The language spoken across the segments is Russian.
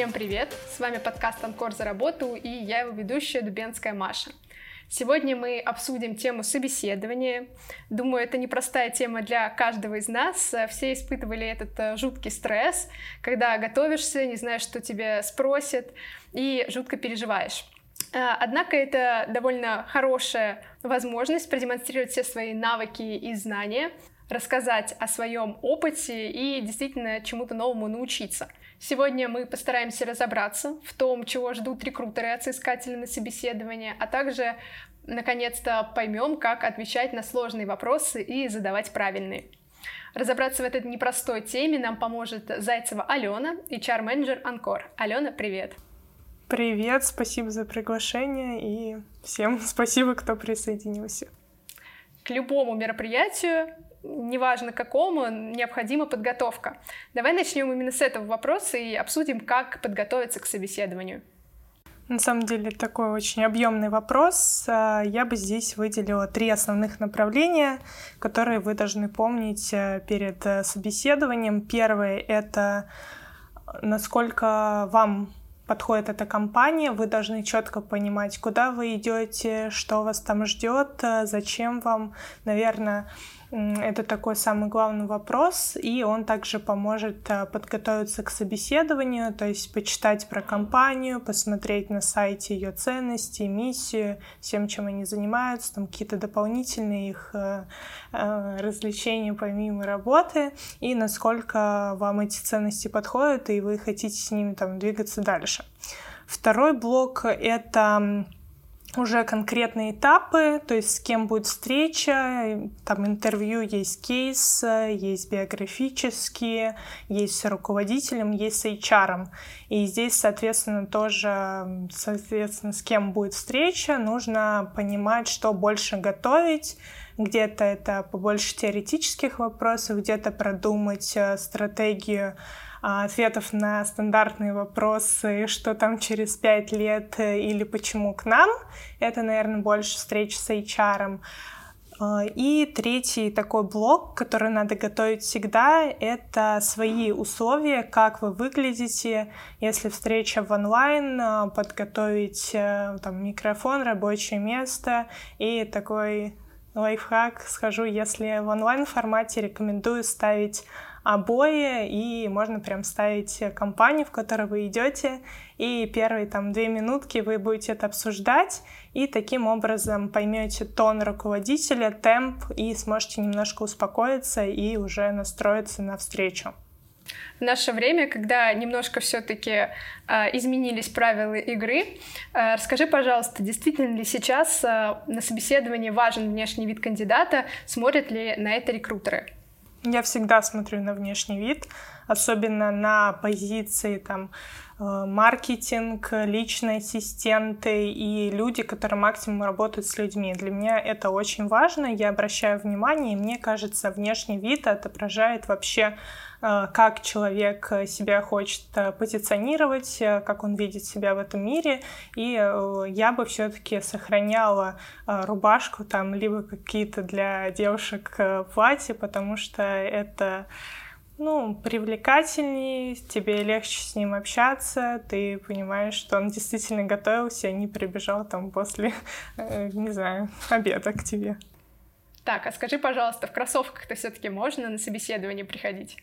Всем привет! С вами подкаст «Анкор за работу» и я его ведущая Дубенская Маша. Сегодня мы обсудим тему собеседования. Думаю, это непростая тема для каждого из нас. Все испытывали этот э, жуткий стресс, когда готовишься, не знаешь, что тебе спросят, и жутко переживаешь. Э, однако это довольно хорошая возможность продемонстрировать все свои навыки и знания, рассказать о своем опыте и действительно чему-то новому научиться. Сегодня мы постараемся разобраться в том, чего ждут рекрутеры от соискателя на собеседование, а также наконец-то поймем, как отвечать на сложные вопросы и задавать правильные. Разобраться в этой непростой теме нам поможет Зайцева Алена, HR-менеджер Анкор. Алена, привет! Привет, спасибо за приглашение и всем спасибо, кто присоединился. К любому мероприятию неважно какому, необходима подготовка. Давай начнем именно с этого вопроса и обсудим, как подготовиться к собеседованию. На самом деле такой очень объемный вопрос. А, я бы здесь выделила три основных направления, которые вы должны помнить э, перед э, собеседованием. Первое — это насколько вам подходит эта компания, вы должны четко понимать, куда вы идете, что вас там ждет, э, зачем вам, наверное, это такой самый главный вопрос, и он также поможет э, подготовиться к собеседованию, то есть почитать про компанию, посмотреть на сайте ее ценности, миссию, всем, чем они занимаются, там какие-то дополнительные их э, э, развлечения помимо работы, и насколько вам эти ценности подходят, и вы хотите с ними там двигаться дальше. Второй блок — это уже конкретные этапы, то есть с кем будет встреча, там интервью есть кейс, есть биографические, есть с руководителем, есть с HR. И здесь, соответственно, тоже, соответственно, с кем будет встреча, нужно понимать, что больше готовить, где-то это побольше теоретических вопросов, где-то продумать э, стратегию ответов на стандартные вопросы, что там через пять лет э, или почему к нам. Это, наверное, больше встреч с HR. А, и третий такой блок, который надо готовить всегда, это свои условия, как вы выглядите. Если встреча в онлайн, а, подготовить э, там, микрофон, рабочее место и такой лайфхак схожу, если в онлайн формате рекомендую ставить обои, и можно прям ставить компанию, в которой вы идете, и первые там две минутки вы будете это обсуждать, и таким образом поймете тон руководителя, темп, и сможете немножко успокоиться и уже настроиться на встречу. В наше время, когда немножко все-таки э, изменились правила игры, э, расскажи, пожалуйста, действительно ли сейчас э, на собеседовании важен внешний вид кандидата, смотрят ли на это рекрутеры? Я всегда смотрю на внешний вид, особенно на позиции там маркетинг, личные ассистенты и люди, которые максимум работают с людьми. Для меня это очень важно, я обращаю внимание, и мне кажется, внешний вид отображает вообще Э, как человек себя хочет э, позиционировать, э, как он видит себя в этом мире. И я бы все-таки сохраняла рубашку там, либо какие-то для девушек платья, потому что это ну, привлекательнее, тебе легче с ним общаться, ты понимаешь, что он действительно готовился, а не прибежал там после, не знаю, обеда к тебе. Так, а скажи, пожалуйста, в кроссовках-то все-таки можно на собеседование приходить?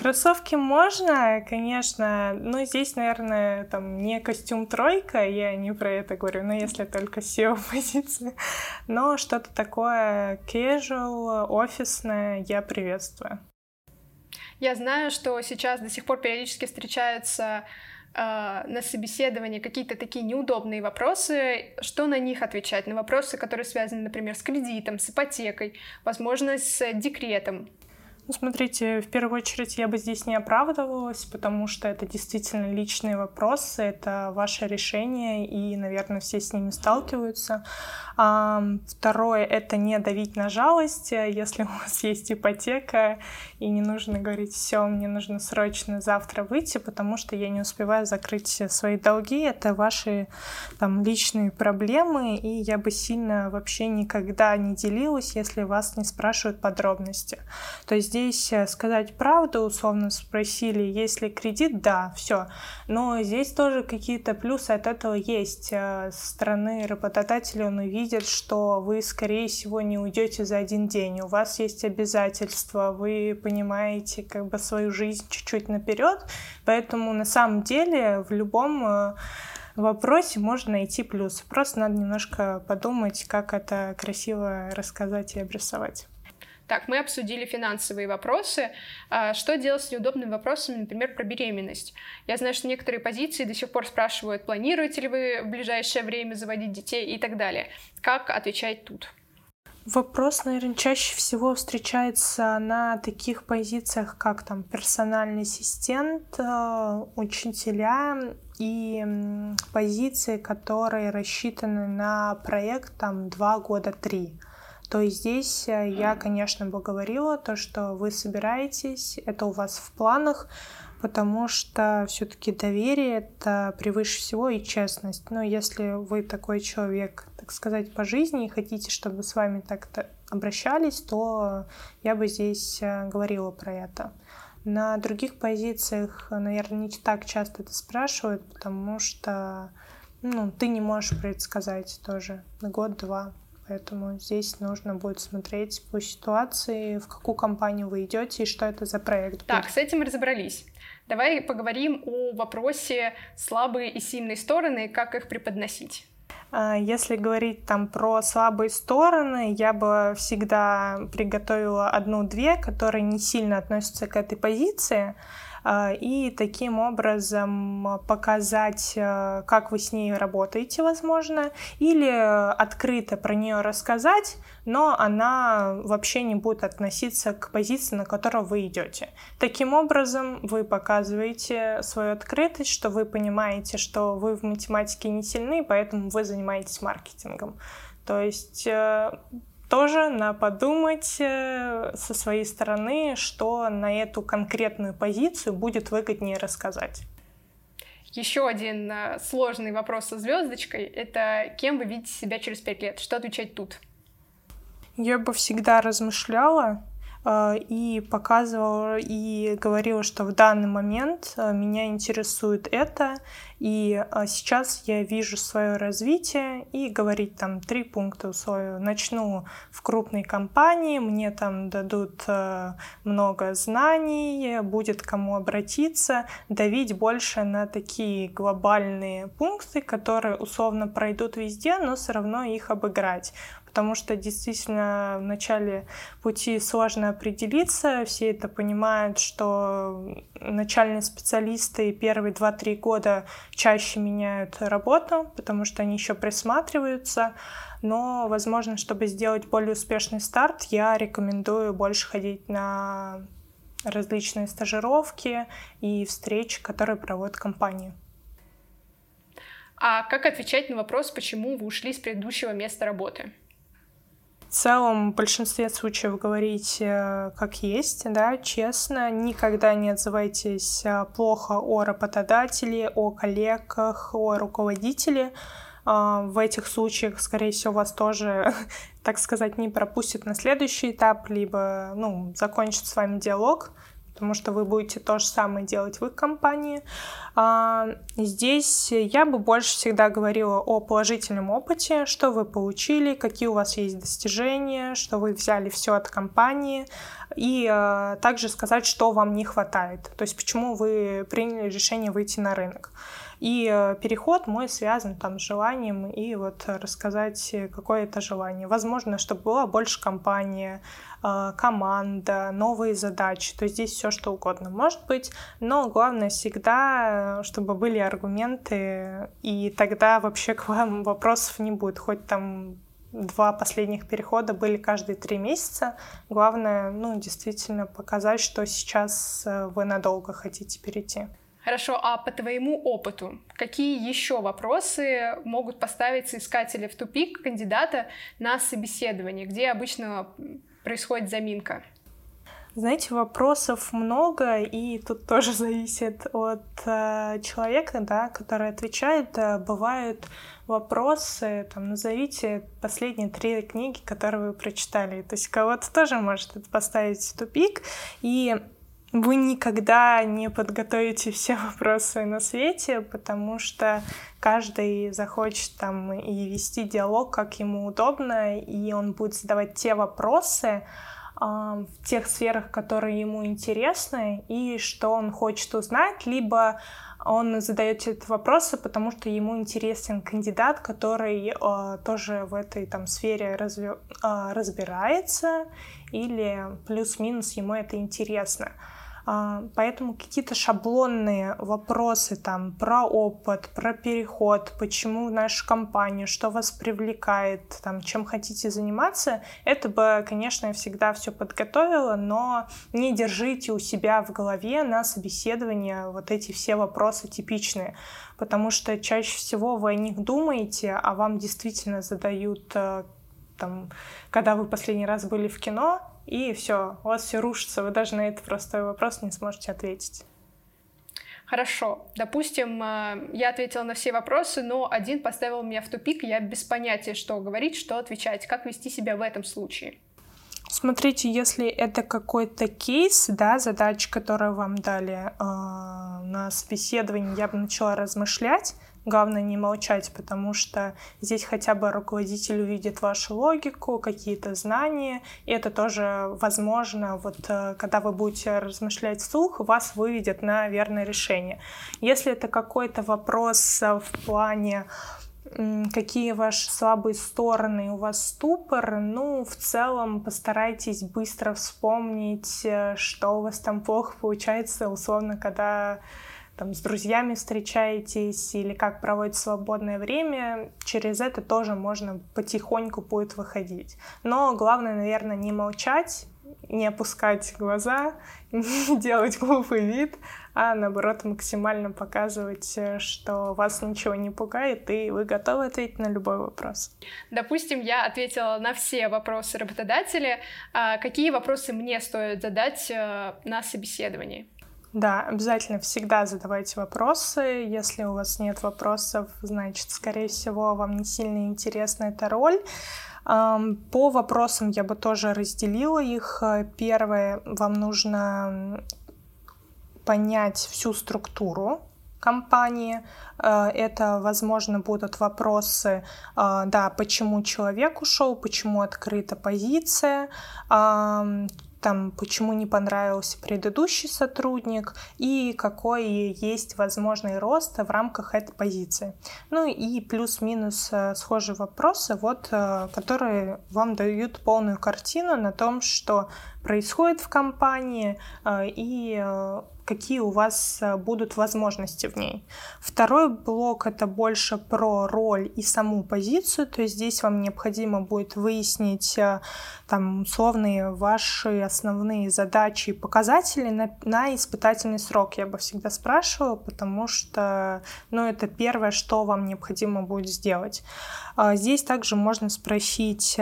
Кроссовки можно, конечно, но здесь, наверное, там не костюм тройка, я не про это говорю, но если только SEO позиция, но что-то такое casual, офисное я приветствую. Я знаю, что сейчас до сих пор периодически встречаются э, на собеседовании какие-то такие неудобные вопросы, что на них отвечать? На вопросы, которые связаны, например, с кредитом, с ипотекой, возможно, с декретом. Ну, смотрите, в первую очередь я бы здесь не оправдывалась, потому что это действительно личные вопросы, это ваше решение, и, наверное, все с ними сталкиваются. А, второе — это не давить на жалость, если у вас есть ипотека, и не нужно говорить, все, мне нужно срочно завтра выйти, потому что я не успеваю закрыть свои долги, это ваши там личные проблемы, и я бы сильно вообще никогда не делилась, если вас не спрашивают подробности. То есть здесь э, сказать правду, условно спросили, есть ли кредит, да, все. Но здесь тоже какие-то плюсы от этого есть. Э, с стороны работодателя он увидит, что вы, скорее всего, не уйдете за один день. У вас есть обязательства, вы понимаете как бы свою жизнь чуть-чуть наперед. Поэтому на самом деле в любом э, вопросе можно найти плюсы. Просто надо немножко подумать, как это красиво рассказать и обрисовать. Так, мы обсудили финансовые вопросы. А что делать с неудобными вопросами, например, про беременность? Я знаю, что некоторые позиции до сих пор спрашивают, планируете ли вы в ближайшее время заводить детей и так далее. Как отвечать тут? Вопрос, наверное, чаще всего встречается на таких позициях, как там персональный ассистент, э, учителя и позиции, которые рассчитаны на проект там два года, три. То есть здесь э, я, конечно, бы говорила то, что вы собираетесь, это у вас в планах, потому что все-таки доверие это превыше всего и честность. Но если вы такой человек, так сказать, по жизни и хотите, чтобы с вами так-то обращались, то я бы здесь э, говорила про это. На других позициях, наверное, не так часто это спрашивают, потому что ну, ты не можешь предсказать тоже год-два. Поэтому здесь нужно будет смотреть по ситуации, в какую компанию вы идете и что это за проект. Так, будет. с этим разобрались. Давай поговорим о вопросе слабые и сильные стороны, как их преподносить. А, если говорить там про слабые стороны, я бы всегда приготовила одну-две, которые не сильно относятся к этой позиции. А, и таким образом показать, э, как вы с ней работаете, возможно, или открыто про нее рассказать, но она вообще не будет относиться к позиции, на которую вы идете. Таким образом, вы показываете свою открытость, что вы понимаете, что вы в математике не сильны, поэтому вы занимаетесь маркетингом. То есть э, тоже на подумать э, со своей стороны, что на эту конкретную позицию будет выгоднее рассказать. Еще один э, сложный вопрос со звездочкой — это кем вы видите себя через пять лет? Что отвечать тут? Я бы всегда размышляла и показывала и говорила, что в данный момент меня интересует это, и а, сейчас я вижу свое развитие и говорить там три пункта условия. Начну в крупной компании, мне там дадут э, много знаний, будет кому обратиться, давить больше на такие глобальные пункты, которые условно пройдут везде, но все равно их обыграть потому что действительно в начале пути сложно определиться, все это понимают, что начальные специалисты первые 2-3 года чаще меняют работу, потому что они еще присматриваются. Но, возможно, чтобы сделать более успешный старт, я рекомендую больше ходить на различные стажировки и встречи, которые проводит компания. А как отвечать на вопрос, почему вы ушли с предыдущего места работы? В целом в большинстве случаев говорить э, как есть, да, честно, никогда не отзывайтесь э, плохо о работодателе, о коллегах, о руководителе. А, в этих случаях, скорее всего, вас тоже, так сказать, не пропустят на следующий этап, либо, ну, закончит с вами диалог, потому что вы будете то же самое делать в их компании. А, здесь я бы больше всегда говорила о положительном опыте, что вы получили, какие у вас есть достижения, что вы взяли все от компании, и а, также сказать, что вам не хватает, то есть почему вы приняли решение выйти на рынок. И э, переход мой связан там с желанием и вот рассказать, какое это желание. Возможно, чтобы была больше компания, э, команда, новые задачи. То есть здесь все что угодно может быть. Но главное всегда, чтобы были аргументы, и тогда вообще к вам вопросов не будет. Хоть там два последних перехода были каждые три месяца. Главное, ну, действительно показать, что сейчас э, вы надолго хотите перейти. Хорошо, а по твоему опыту, какие еще вопросы могут поставить соискатели в тупик кандидата на собеседование, где обычно происходит заминка? Знаете, вопросов много, и тут тоже зависит от э, человека, да, который отвечает. Э, бывают вопросы, там, назовите последние три книги, которые вы прочитали. То есть кого-то тоже может это поставить в тупик, и вы никогда не подготовите все вопросы на свете, потому что каждый захочет там и вести диалог, как ему удобно, и он будет задавать те вопросы, в тех сферах, которые ему интересны, и что он хочет узнать, либо он задает эти вопросы, потому что ему интересен кандидат, который э, тоже в этой там сфере разве, э, разбирается, или плюс-минус ему это интересно. А, поэтому какие-то шаблонные вопросы там про опыт, про переход, почему в нашу компанию, что вас привлекает, там, чем хотите заниматься, это бы, конечно, я всегда все подготовила, но не держите у себя в голове на собеседование вот эти все вопросы типичные, потому что чаще всего вы о них думаете, а вам действительно задают э, там, когда вы последний раз были в кино, и все, у вас все рушится, вы даже на этот простой вопрос не сможете ответить. Хорошо, допустим, э, я ответила на все вопросы, но один поставил меня в тупик, я без понятия, что говорить, что отвечать, как вести себя в этом случае. Смотрите, если это какой-то кейс, да, задача, которую вам дали э, на собеседовании, я бы начала размышлять, Главное не молчать, потому что здесь хотя бы руководитель увидит вашу логику, какие-то знания, и это тоже возможно, вот э, когда вы будете размышлять вслух, вас выведет на верное решение. Если это какой-то вопрос э, в плане какие ваши слабые стороны, у вас ступор, ну, в целом постарайтесь быстро вспомнить, э, что у вас там плохо получается, условно, когда там, с друзьями встречаетесь или как проводите свободное время, через это тоже можно потихоньку будет выходить. Но главное, наверное, не молчать, не опускать глаза, не делать глупый вид, а наоборот максимально показывать, что вас ничего не пугает, и вы готовы ответить на любой вопрос. Допустим, я ответила на все вопросы работодателя. А какие вопросы мне стоит задать э, на собеседовании? Да, обязательно всегда задавайте вопросы. Если у вас нет вопросов, значит, скорее всего, вам не сильно интересна эта роль. По вопросам я бы тоже разделила их. Первое, вам нужно понять всю структуру компании. Э, это, возможно, будут вопросы, э, да, почему человек ушел, почему открыта позиция, там, почему не понравился предыдущий сотрудник и какой есть возможный рост в рамках этой позиции. Ну и плюс-минус э, схожие вопросы, вот, э, которые вам дают полную картину на том, что происходит в компании э, и какие у вас э, будут возможности в ней. Второй блок это больше про роль и саму позицию, то есть здесь вам необходимо будет выяснить э, там условные ваши основные задачи и показатели на, на испытательный срок. Я бы всегда спрашивала, потому что ну, это первое, что вам необходимо будет сделать. А здесь также можно спросить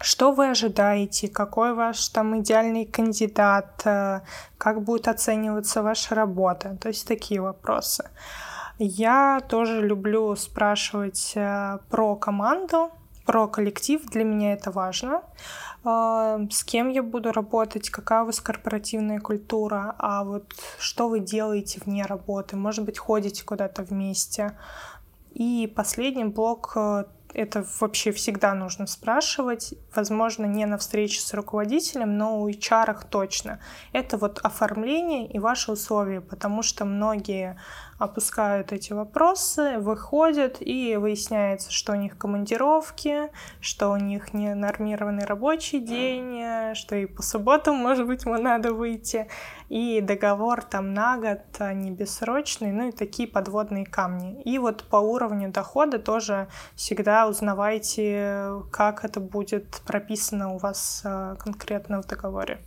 что вы ожидаете? Какой ваш там идеальный кандидат? Э, как будет оцениваться ваша работа? То есть такие вопросы. Я тоже люблю спрашивать э, про команду, про коллектив. Для меня это важно. Э, с кем я буду работать, какая у вас корпоративная культура, а вот что вы делаете вне работы, может быть, ходите куда-то вместе. И последний блок это вообще всегда нужно спрашивать. Возможно, не на встрече с руководителем, но у HR точно. Это вот оформление и ваши условия, потому что многие опускают эти вопросы, выходят, и выясняется, что у них командировки, что у них не нормированный рабочий день, что и по субботам, может быть, ему надо выйти, и договор там на год, а не бессрочный, ну и такие подводные камни. И вот по уровню дохода тоже всегда узнавайте, как это будет прописано у вас а, конкретно в договоре.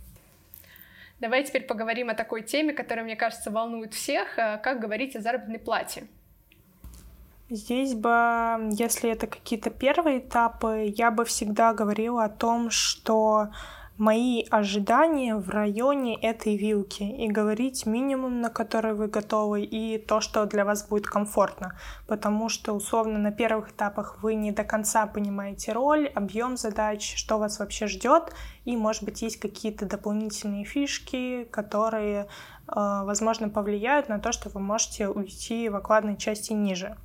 Давай теперь поговорим о такой теме, которая, мне кажется, волнует всех. Э, как говорить о заработной плате? Здесь бы, если это какие-то первые этапы, я бы всегда говорила о том, что мои ожидания в районе этой вилки и говорить минимум, на который вы готовы, и то, что для вас будет комфортно. Потому что, условно, на первых этапах вы не до конца понимаете роль, объем задач, что вас вообще ждет, и, может быть, есть какие-то дополнительные фишки, которые, э, возможно, повлияют на то, что вы можете уйти в окладной части ниже.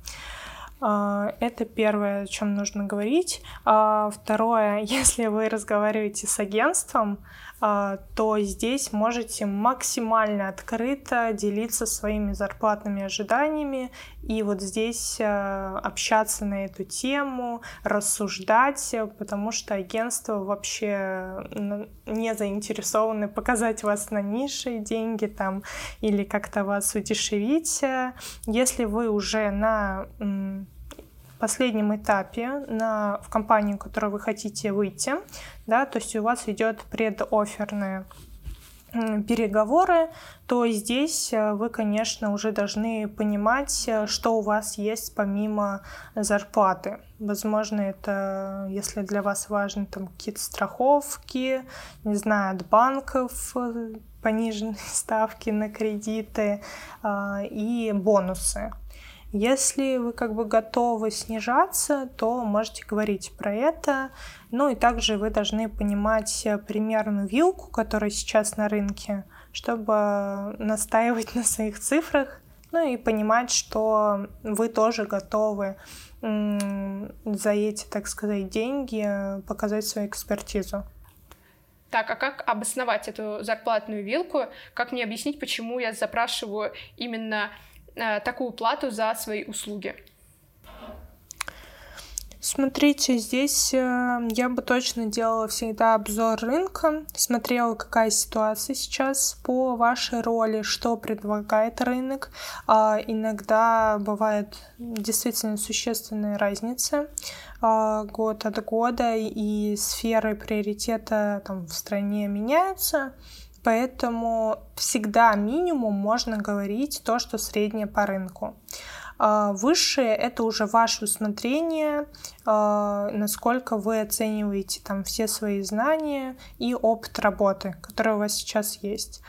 А, это первое, о чем нужно говорить. А, второе, если вы разговариваете с агентством, то здесь можете максимально открыто делиться своими зарплатными ожиданиями и вот здесь общаться на эту тему, рассуждать, потому что агентство вообще не заинтересованы показать вас на низшие деньги там или как-то вас удешевить. Если вы уже на последнем этапе на, в компанию, в которую вы хотите выйти, да, то есть у вас идет предоферная переговоры, то здесь э, вы, конечно, уже должны понимать, э, что у вас есть помимо зарплаты. Возможно, это, если для вас важны там какие-то страховки, не знаю, от банков, э, пониженные ставки на кредиты и бонусы. Если вы как бы готовы снижаться, то можете говорить про это. Ну и также вы должны понимать примерную вилку, которая сейчас на рынке, чтобы настаивать на своих цифрах, ну и понимать, что вы тоже готовы за эти, так сказать, деньги показать свою экспертизу. Так, а как обосновать эту зарплатную вилку? Как мне объяснить, почему я запрашиваю именно такую плату за свои услуги? Смотрите, здесь э, я бы точно делала всегда обзор рынка, смотрела, какая ситуация сейчас по вашей роли, что предлагает рынок. А иногда бывает действительно существенная разница а, год от года, и сферы приоритета там, в стране меняются. Поэтому всегда минимум можно говорить то, что среднее по рынку. А, высшее это уже ваше усмотрение, а, насколько вы оцениваете там все свои знания и опыт работы, который у вас сейчас есть.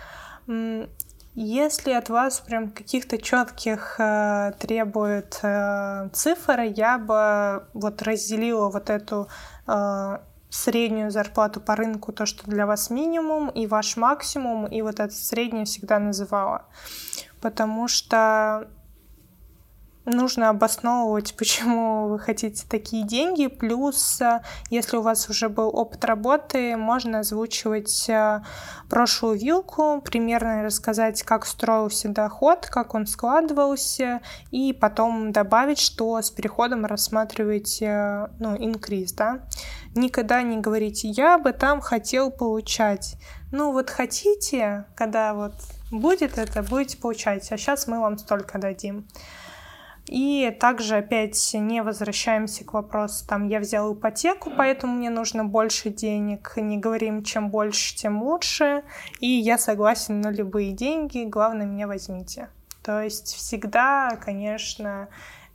Если от вас прям каких-то четких э, требует э, цифр, я бы вот разделила вот эту э, среднюю зарплату по рынку, то, что для вас минимум, и ваш максимум, и вот это среднее всегда называла. Потому что нужно обосновывать, почему вы хотите такие деньги. Плюс, э, если у вас уже был опыт работы, можно озвучивать э, прошлую вилку, примерно рассказать, как строился доход, как он складывался, и потом добавить, что с переходом рассматриваете э, ну, инкриз, да. Никогда не говорите, я бы там хотел получать. Ну вот хотите, когда вот будет это, будете получать, а сейчас мы вам столько дадим. И также опять не возвращаемся к вопросу, там, я взял ипотеку, поэтому мне нужно больше денег. Не говорим, чем больше, тем лучше. И я согласен на любые деньги, главное, меня возьмите. То есть всегда, конечно,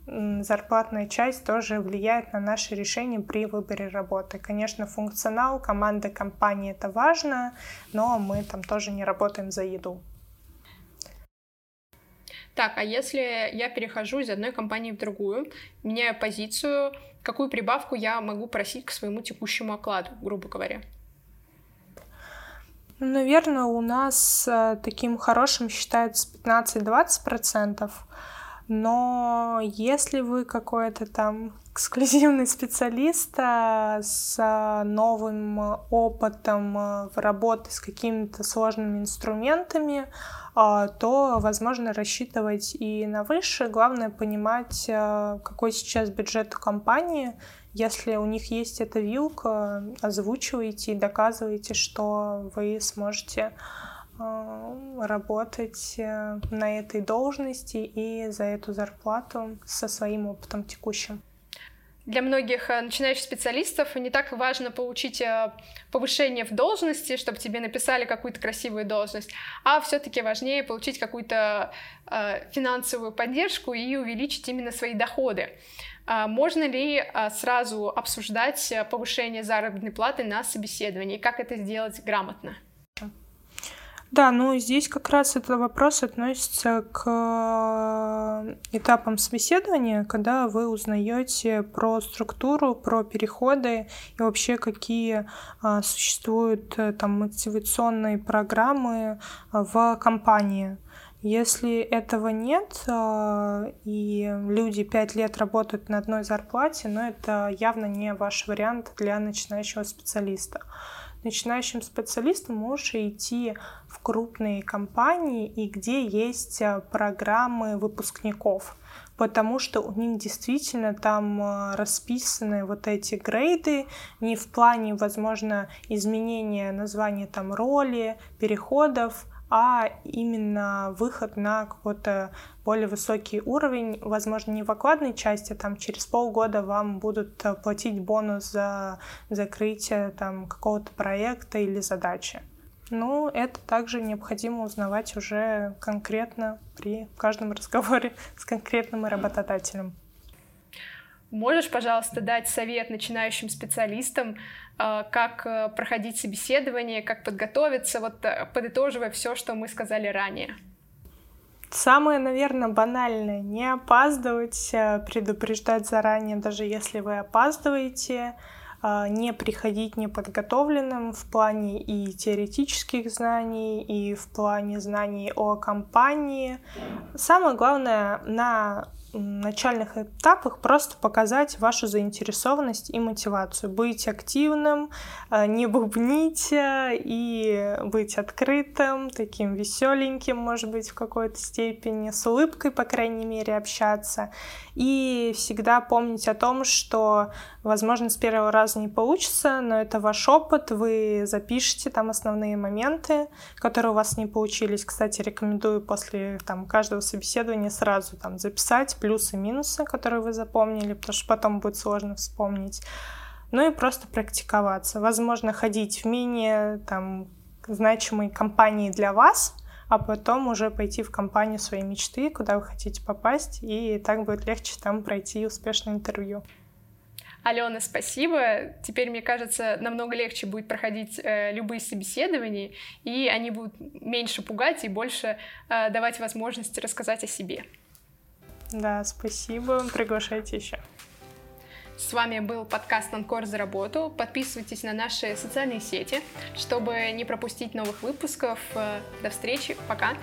зарплатная часть тоже влияет на наши решения при выборе работы. Конечно, функционал команды компании это важно, но мы там тоже не работаем за еду. Так, а если я перехожу из одной компании в другую, меняю позицию, какую прибавку я могу просить к своему текущему окладу, грубо говоря? Наверное, у нас э, таким хорошим считается 15-20%. Но если вы какой-то там эксклюзивный специалист а, с новым опытом а, в работе с какими-то сложными инструментами, а, то возможно рассчитывать и на выше. Главное понимать, какой сейчас бюджет у компании. Если у них есть эта вилка, озвучивайте и доказывайте, что вы сможете работать э, на этой должности и за эту зарплату со своим опытом текущим. Для многих э, начинающих специалистов не так важно получить э, повышение в должности, чтобы тебе написали какую-то красивую должность, а все-таки важнее получить какую-то финансовую поддержку и увеличить именно свои доходы. А можно ли а, сразу обсуждать повышение заработной платы на собеседовании? Как это сделать грамотно? Да, ну здесь как раз этот вопрос относится к э, этапам собеседования, когда вы узнаете про структуру, про переходы и вообще какие а, существуют э, там мотивационные программы а, в компании. Если этого нет, и люди пять лет работают на одной зарплате, но это явно не ваш вариант для начинающего специалиста начинающим специалистом можешь идти в крупные компании и где есть э, программы выпускников. Потому что у них действительно там э, расписаны вот эти грейды не в плане, возможно, изменения названия там роли, переходов, а именно выход на какой-то более высокий уровень, возможно, не в окладной части, там через полгода вам будут э, платить бонус за закрытие там какого-то проекта или задачи. Ну, это также необходимо узнавать уже конкретно при каждом разговоре с конкретным работодателем. Можешь, пожалуйста, дать совет начинающим специалистам, как э, проходить собеседование, как подготовиться, вот э, подытоживая все, что мы сказали ранее? Самое, наверное, банальное — не опаздывать, предупреждать заранее, даже если вы опаздываете, не приходить неподготовленным в плане и теоретических знаний, и в плане знаний о компании. Самое главное, на начальных этапах просто показать вашу заинтересованность и мотивацию. Быть активным, э, не бубнить и быть открытым, таким веселеньким, может быть, в какой-то степени, с улыбкой, по крайней мере, общаться. И всегда помнить о том, что, возможно, с первого раза не получится, но это ваш опыт, вы запишите там основные моменты, которые у вас не получились. Кстати, рекомендую после там, каждого собеседования сразу там записать плюсы-минусы, которые вы запомнили, потому что потом будет сложно вспомнить. Ну и просто практиковаться. Возможно, ходить в менее там, значимые компании для вас, а потом уже пойти в компанию своей мечты, куда вы хотите попасть, и так будет легче там пройти успешное интервью. Алена, спасибо. Теперь, мне кажется, намного легче будет проходить э, любые собеседования, и они будут меньше пугать и больше э, давать возможность рассказать о себе. Да, спасибо. Приглашайте еще. С вами был подкаст «Анкор за работу». Подписывайтесь на наши социальные сети, чтобы не пропустить новых выпусков. До встречи. Пока.